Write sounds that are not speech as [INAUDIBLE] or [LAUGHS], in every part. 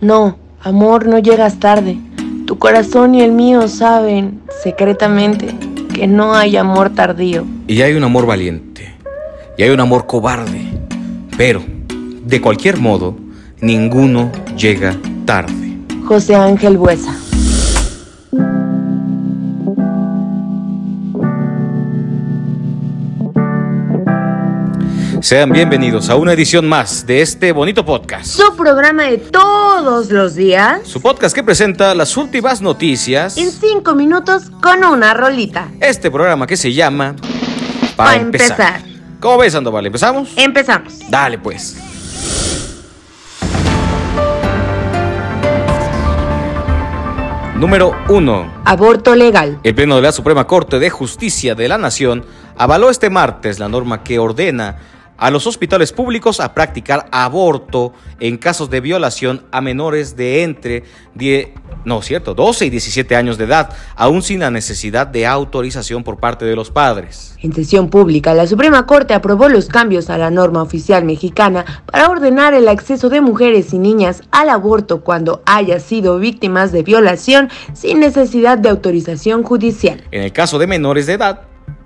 No, amor, no llegas tarde. Tu corazón y el mío saben secretamente que no hay amor tardío. Y hay un amor valiente. Y hay un amor cobarde. Pero, de cualquier modo, ninguno llega tarde. José Ángel Buesa. Sean bienvenidos a una edición más de este bonito podcast. Su programa de todos los días. Su podcast que presenta las últimas noticias. En cinco minutos con una rolita. Este programa que se llama... Pa' empezar. ¿Cómo ves, Sandoval? ¿Empezamos? Empezamos. Dale, pues. Número 1. Aborto legal. El Pleno de la Suprema Corte de Justicia de la Nación avaló este martes la norma que ordena a los hospitales públicos a practicar aborto en casos de violación a menores de entre 10, no, cierto, 12 y 17 años de edad, aún sin la necesidad de autorización por parte de los padres. En sesión pública, la Suprema Corte aprobó los cambios a la norma oficial mexicana para ordenar el acceso de mujeres y niñas al aborto cuando haya sido víctimas de violación sin necesidad de autorización judicial. En el caso de menores de edad,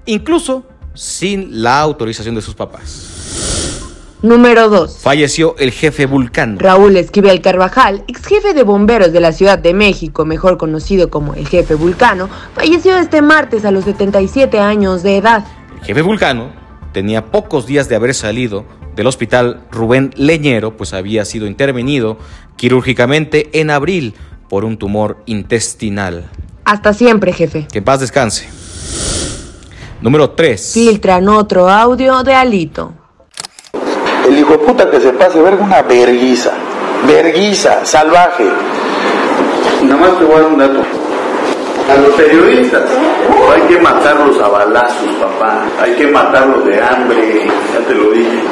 incluso sin la autorización de sus papás. Número 2. Falleció el jefe Vulcano. Raúl Esquivel Carvajal, ex jefe de bomberos de la Ciudad de México, mejor conocido como el jefe Vulcano, falleció este martes a los 77 años de edad. El jefe Vulcano tenía pocos días de haber salido del hospital Rubén Leñero, pues había sido intervenido quirúrgicamente en abril por un tumor intestinal. Hasta siempre, jefe. Que paz descanse. Número 3. Filtran otro audio de Alito. El hijo de puta que se pase verga una verguiza. Verguiza, salvaje. Nada más te voy a dar un dato. A los periodistas hay que matarlos a balazos, papá. Hay que matarlos de hambre. Ya te lo dije.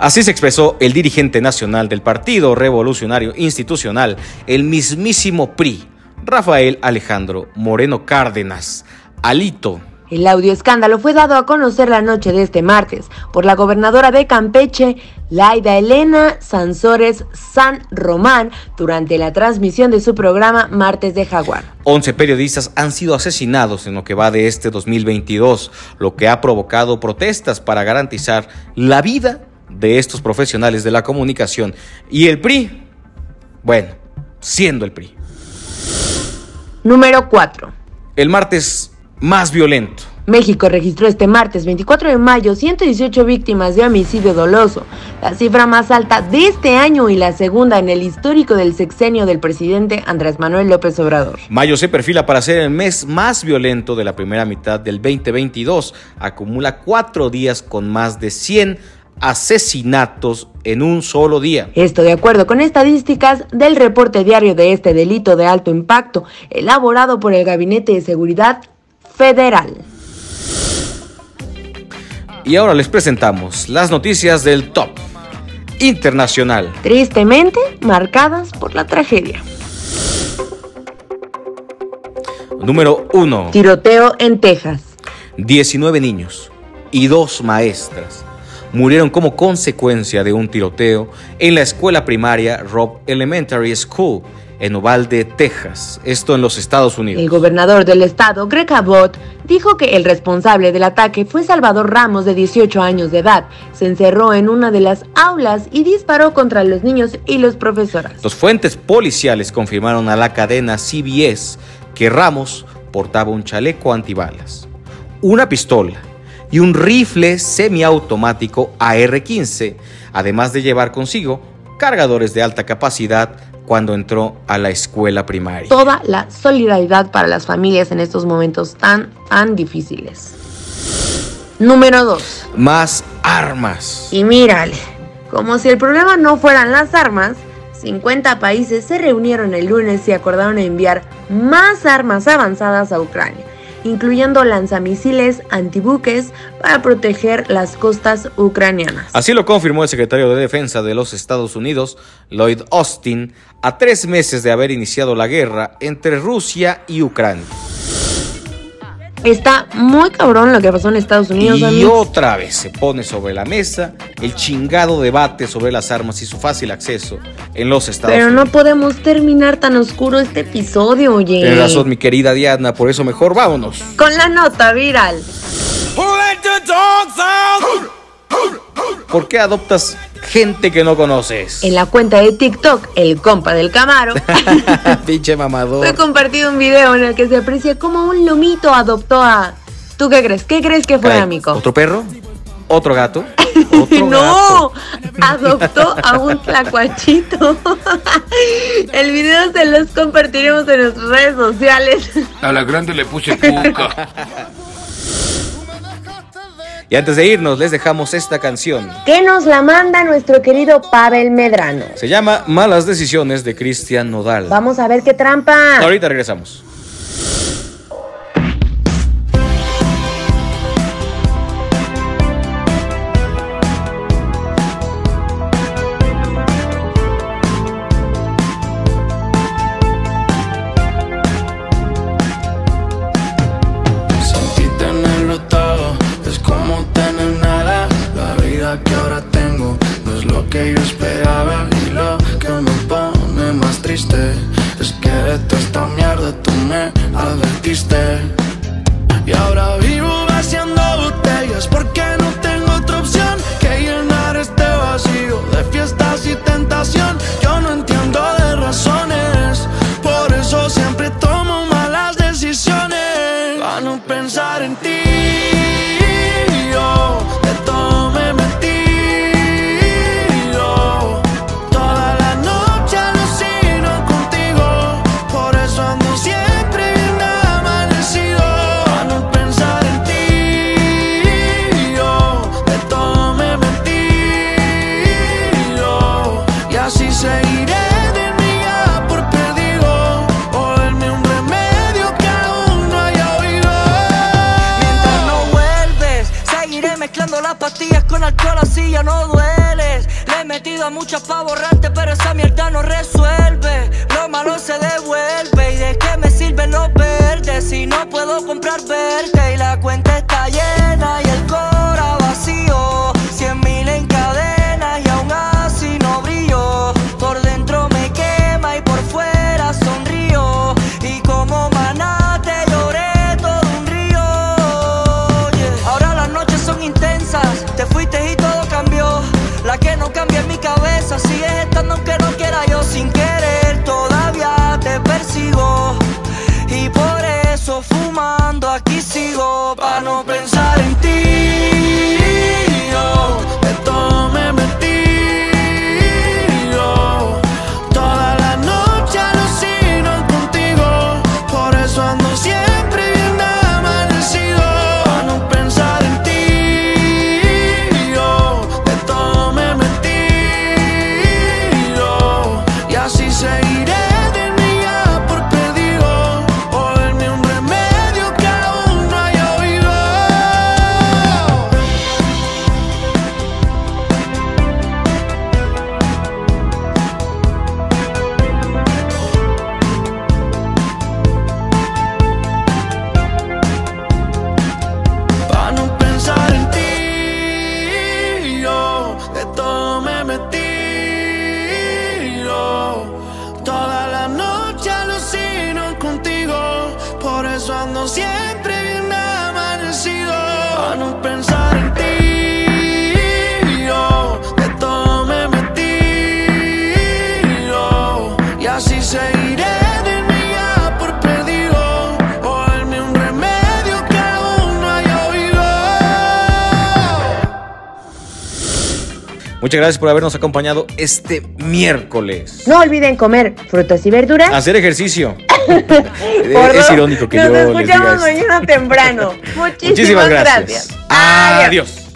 Así se expresó el dirigente nacional del Partido Revolucionario Institucional, el mismísimo PRI, Rafael Alejandro Moreno Cárdenas, Alito. El audio escándalo fue dado a conocer la noche de este martes por la gobernadora de Campeche, Laida Elena Sansores San Román, durante la transmisión de su programa Martes de Jaguar. 11 periodistas han sido asesinados en lo que va de este 2022, lo que ha provocado protestas para garantizar la vida de estos profesionales de la comunicación. Y el PRI, bueno, siendo el PRI. Número 4. El martes más violento. México registró este martes 24 de mayo 118 víctimas de homicidio doloso, la cifra más alta de este año y la segunda en el histórico del sexenio del presidente Andrés Manuel López Obrador. Mayo se perfila para ser el mes más violento de la primera mitad del 2022. Acumula cuatro días con más de 100 asesinatos en un solo día. Esto de acuerdo con estadísticas del reporte diario de este delito de alto impacto, elaborado por el Gabinete de Seguridad Federal. Y ahora les presentamos las noticias del top internacional. Tristemente marcadas por la tragedia. Número 1. Tiroteo en Texas. 19 niños y dos maestras murieron como consecuencia de un tiroteo en la escuela primaria Robb Elementary School en Uvalde, Texas, esto en los Estados Unidos. El gobernador del estado, Greg Abbott, dijo que el responsable del ataque fue Salvador Ramos, de 18 años de edad. Se encerró en una de las aulas y disparó contra los niños y los profesores. Los fuentes policiales confirmaron a la cadena CBS que Ramos portaba un chaleco antibalas, una pistola y un rifle semiautomático AR-15, además de llevar consigo cargadores de alta capacidad cuando entró a la escuela primaria. Toda la solidaridad para las familias en estos momentos tan, tan difíciles. Número 2. Más armas. Y mírale, como si el problema no fueran las armas, 50 países se reunieron el lunes y acordaron enviar más armas avanzadas a Ucrania incluyendo lanzamisiles antibuques para proteger las costas ucranianas. Así lo confirmó el secretario de Defensa de los Estados Unidos, Lloyd Austin, a tres meses de haber iniciado la guerra entre Rusia y Ucrania. Está muy cabrón lo que pasó en Estados Unidos. Y amigos. otra vez se pone sobre la mesa el chingado debate sobre las armas y su fácil acceso en los Estados Pero no Unidos. podemos terminar tan oscuro este episodio, oye. Tienes razón, mi querida Diana, por eso mejor vámonos. Con la nota viral. ¿Por qué adoptas gente que no conoces? En la cuenta de TikTok, el compa del Camaro [LAUGHS] [LAUGHS] Pinche fue mamador. compartido un video en el que se aprecia como un lomito adoptó a. ¿Tú qué crees? ¿Qué crees que fue, Caray, amigo? ¿Otro perro? ¿Otro gato? [LAUGHS] ¿Otro no, gato? adoptó a un tlacuachito. El video se los compartiremos en nuestras redes sociales. A la grande le puse cuca. Y antes de irnos, les dejamos esta canción. Que nos la manda nuestro querido Pavel Medrano. Se llama Malas Decisiones de Cristian Nodal. Vamos a ver qué trampa. Ahorita regresamos. Que ahora tengo no es lo que yo esperaba. Y lo que me pone más triste es que de toda esta mierda tú me advertiste. Y ahora vivo Muchas pa' borrarte, pero esa mierda no resuelve. Lo malo se devuelve. ¿Y de qué me sirven los verdes si no puedo comprar verde? Y la cuenta está llena y el cora vacío. Cien mil en cadenas y aún así no brillo. Por dentro me quema y por fuera sonrío. Y como maná te lloré todo un río. Ahora las noches son intensas, te fuiste Muchas gracias por habernos acompañado este miércoles. No olviden comer frutas y verduras. Hacer ejercicio. [LAUGHS] Es irónico que Nos yo les diga escuchamos esto. mañana temprano. [LAUGHS] Muchísimas, Muchísimas gracias. Adiós.